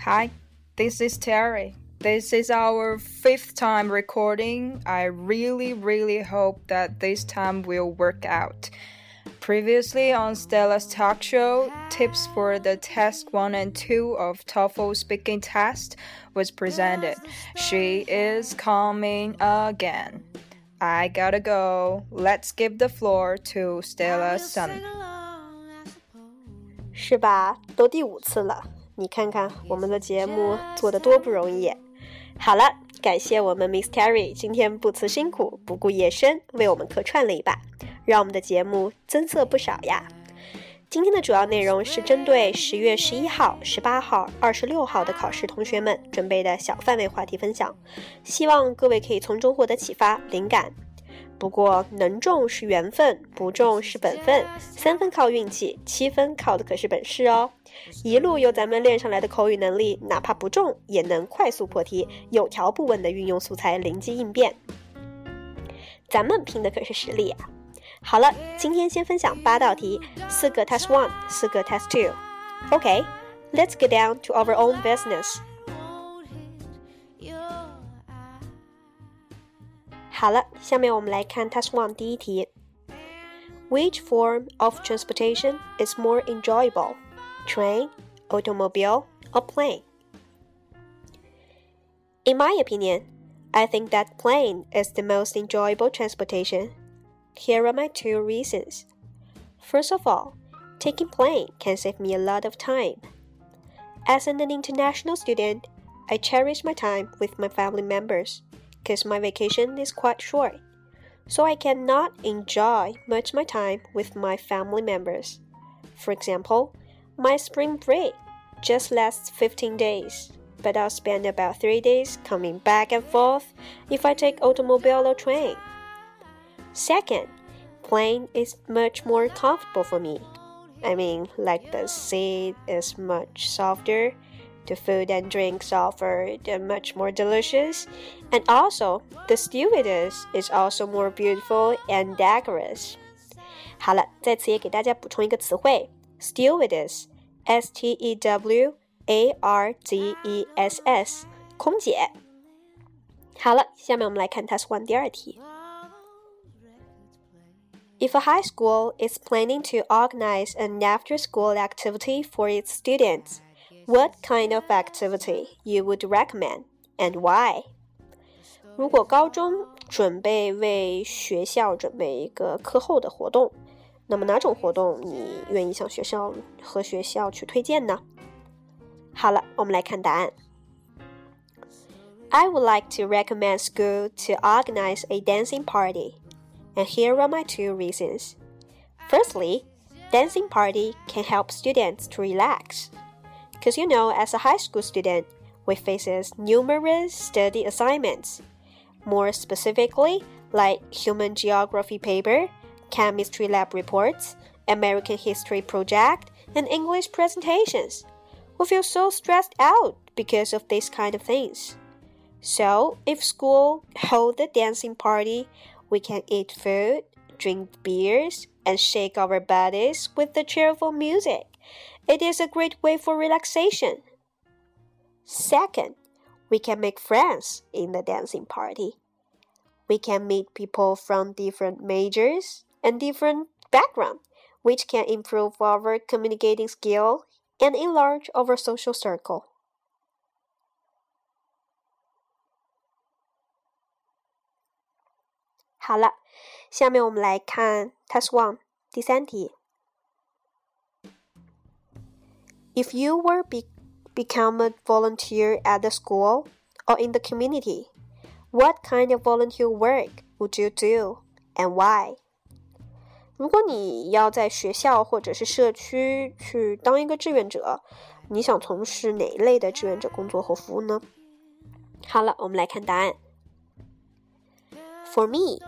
Hi, this is Terry. This is our fifth time recording. I really, really hope that this time will work out. Previously on Stella's talk show, tips for the test 1 and 2 of TOEFL speaking test was presented. She is coming again. I gotta go. Let's give the floor to Stella Sun. 是吧？都第五次了。 你看看我们的节目做的多不容易。好了，感谢我们 Miss Terry 今天不辞辛苦、不顾夜深为我们客串了一把，让我们的节目增色不少呀。今天的主要内容是针对十月十一号、十八号、二十六号的考试同学们准备的小范围话题分享，希望各位可以从中获得启发、灵感。不过，能中是缘分，不中是本分。三分靠运气，七分靠的可是本事哦。一路由咱们练上来的口语能力，哪怕不中也能快速破题，有条不紊的运用素材，灵机应变。咱们拼的可是实力啊！好了，今天先分享八道题，四个 Test One，四个 Test Two。OK，let's get down to our own business。好了，下面我们来看 Test One 第一题。Which form of transportation is more enjoyable? Train, automobile, or plane? In my opinion, I think that plane is the most enjoyable transportation. Here are my two reasons. First of all, taking plane can save me a lot of time. As an international student, I cherish my time with my family members because my vacation is quite short, so I cannot enjoy much my time with my family members. For example, my spring break just lasts 15 days, but I'll spend about 3 days coming back and forth if I take automobile or train. Second, plane is much more comfortable for me. I mean, like the seat is much softer the food and drinks offered are much more delicious, and also the stewardess is also more beautiful and decorous. 好了，在此也给大家补充一个词汇 ，stewardess，s t e w a r d e s s，空姐。好了，下面我们来看 Task One 第二题。If a high school is planning to organize an after-school activity for its students, what kind of activity you would recommend and why? 如果高中准备为学校准备一个课后的活动， 那么哪种活动你愿意向学校和学校去推荐呢？好了，我们来看答案。I would like to recommend school to organize a dancing party, and here are my two reasons. Firstly, dancing party can help students to relax. Because you know, as a high school student, we faces numerous study assignments. More specifically, like human geography paper, chemistry lab reports, American history project, and English presentations. We feel so stressed out because of these kind of things. So, if school hold a dancing party, we can eat food, drink beers, and shake our bodies with the cheerful music. It is a great way for relaxation. Second, we can make friends in the dancing party. We can meet people from different majors and different background, which can improve our communicating skill and enlarge our social circle. If you were be become a volunteer at the school or in the community, what kind of volunteer work would you do and why? 如果你要在学校或者是社区去当一个志愿者，你想从事哪一类的志愿者工作和服务呢？好了，我们来看答案。For me,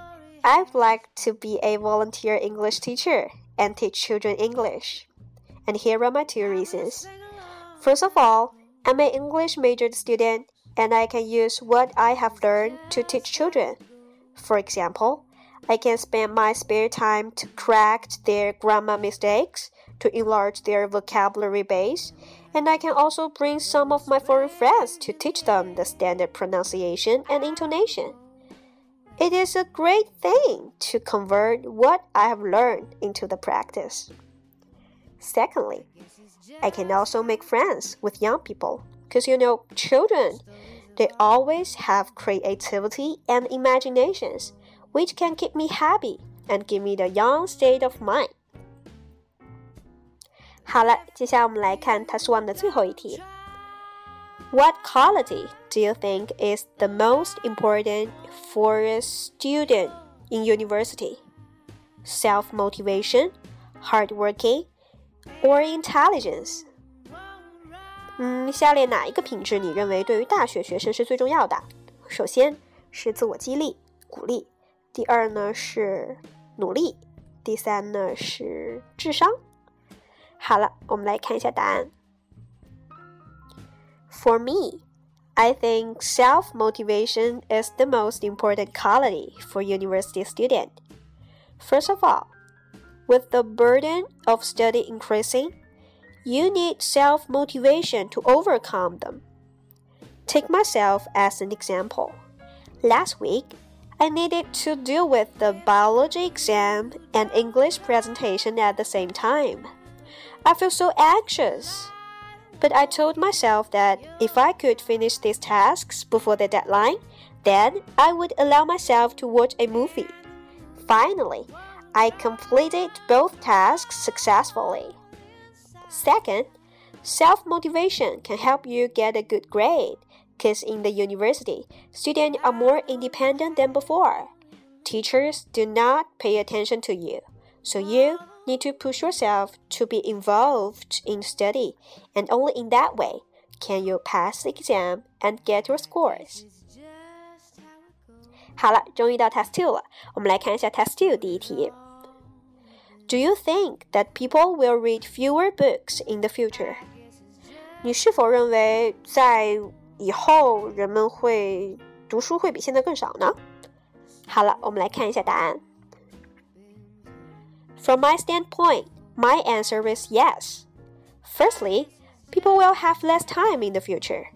I'd like to be a volunteer English teacher and teach children English and here are my two reasons. First of all, I'm an English majored student and I can use what I have learned to teach children. For example, I can spend my spare time to correct their grammar mistakes, to enlarge their vocabulary base, and I can also bring some of my foreign friends to teach them the standard pronunciation and intonation. It is a great thing to convert what I have learned into the practice. Secondly, I can also make friends with young people because you know, children, they always have creativity and imaginations which can keep me happy and give me the young state of mind. 好了，接下来我们来看 Task One 的最后一题。What quality do you think is the most important for a student in university? Self motivation, hard working, or intelligence? 嗯，下列哪一个品质你认为对于大学学生是最重要的？首先是自我激励、鼓励。 第二呢是努力，第三呢是智商。好了，我们来看一下答案。For me, I think self motivation is the most important quality for university student. First of all, with the burden of study increasing, you need self motivation to overcome them. Take myself as an example. Last week, I needed to deal with the biology exam and English presentation at the same time. I felt so anxious. But I told myself that if I could finish these tasks before the deadline, then I would allow myself to watch a movie. Finally, I completed both tasks successfully. Second, self motivation can help you get a good grade because in the university, students are more independent than before. Teachers do not pay attention to you, so you need to push yourself to be involved in study, and only in that way can you pass the exam and get your scores. 好了，终于到 Test Two 了。我们来看一下 Test Two 第一题。Do you think that people will read fewer books in the future？你是否认为在 以后人们会读书会比现在更少呢？好了，我们来看一下答案。From my standpoint, my answer is yes. Firstly, people will have less time in the future.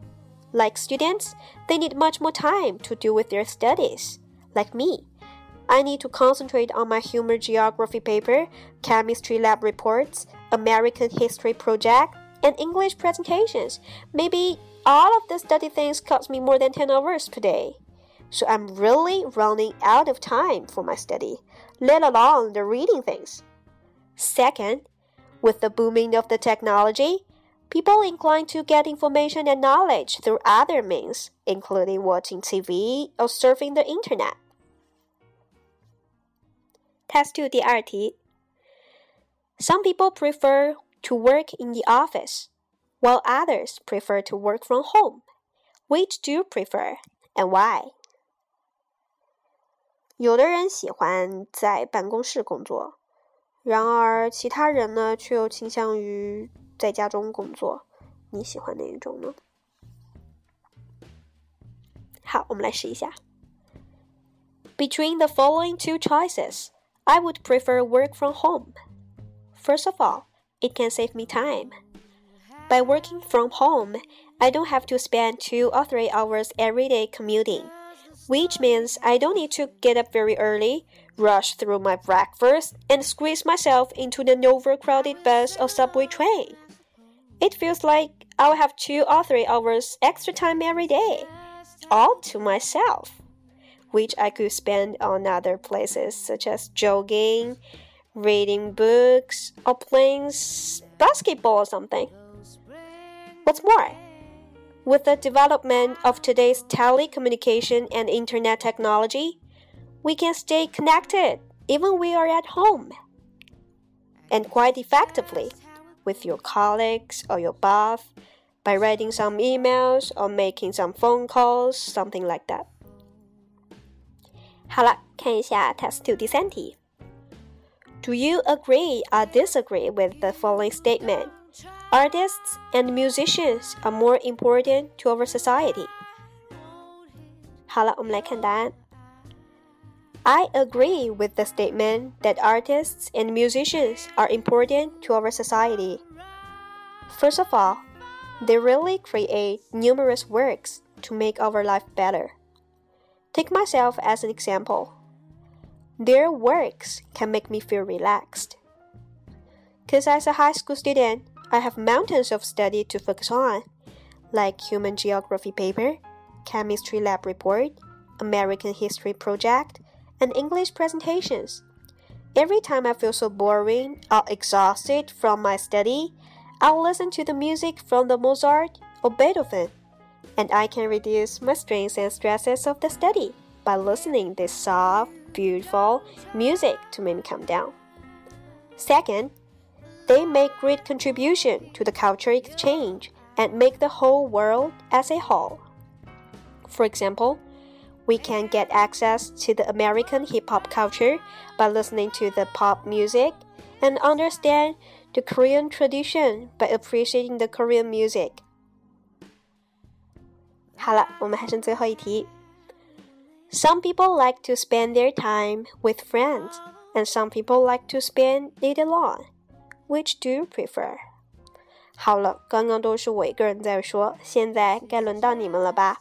Like students, they need much more time to deal with their studies. Like me, I need to concentrate on my human geography paper, chemistry lab reports, American history project, and English presentations. Maybe all of the study things cost me more than 10 hours per day. So I'm really running out of time for my study, let alone the reading things. Second, with the booming of the technology, people incline to get information and knowledge through other means, including watching TV or surfing the internet. Test 2第二题 Some people prefer to work in the office, while others prefer to work from home. Which do you prefer and why? 有的人喜欢在办公室工作，然而其他人呢却又倾向于在家中工作。你喜欢哪一种呢？好，我们来试一下。Between the following two choices, I would prefer work from home. First of all, it can save me time. By working from home, I don't have to spend two or three hours every day commuting, which means I don't need to get up very early, rush through my breakfast, and squeeze myself into the overcrowded bus or subway train. It feels like I'll have two or three hours extra time every day, all to myself, which I could spend on other places such as jogging, reading books, or playing basketball or something. What's more, with the development of today's telecommunication and internet technology, we can stay connected even when we are at home. And quite effectively with your colleagues or your boss by writing some emails or making some phone calls, something like that. 好了，看一下 Test Two 第三题。 Do you agree or disagree with the following statement? Artists and musicians are more important to our society. 好了，我们来看答案。 I agree with the statement that artists and musicians are important to our society. First of all, they really create numerous works to make our life better. Take myself as an example. Their works can make me feel relaxed. Because as a high school student, I have mountains of study to focus on, like human geography paper, chemistry lab report, American history project, and English presentations. Every time I feel so boring or exhausted from my study, I'll listen to the music from the Mozart or Beethoven, and I can reduce my strains and stresses of the study by listening this soft, beautiful music to make me calm down. Second, they make great contribution to the culture exchange and make the whole world as a whole. For example, we can get access to the American hip hop culture by listening to the pop music and understand the Korean tradition by appreciating the Korean music. 好了，我们还剩最后一题。 Some people like to spend their time with friends, and some people like to spend it alone. Which do you prefer? 好了，刚刚都是我一个人在说，现在该轮到你们了吧？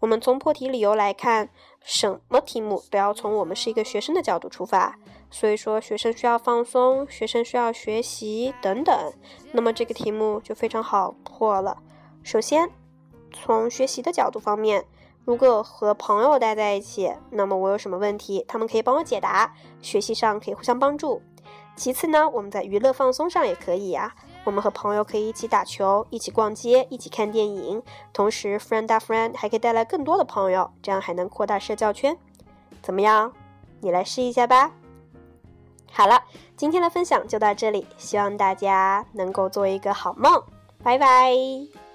我们从破题理由来看，什么题目都要从我们是一个学生的角度出发。所以说，学生需要放松，学生需要学习等等。那么这个题目就非常好破了。首先，从学习的角度方面，如果和朋友待在一起，那么我有什么问题，他们可以帮我解答，学习上可以互相帮助。其次呢，我们在娱乐放松上也可以呀。我们和朋友可以一起打球，一起逛街，一起看电影。同时，friend 大 friend 还可以带来更多的朋友，这样还能扩大社交圈。怎么样？你来试一下吧。好了，今天的分享就到这里，希望大家能够做一个好梦。拜拜。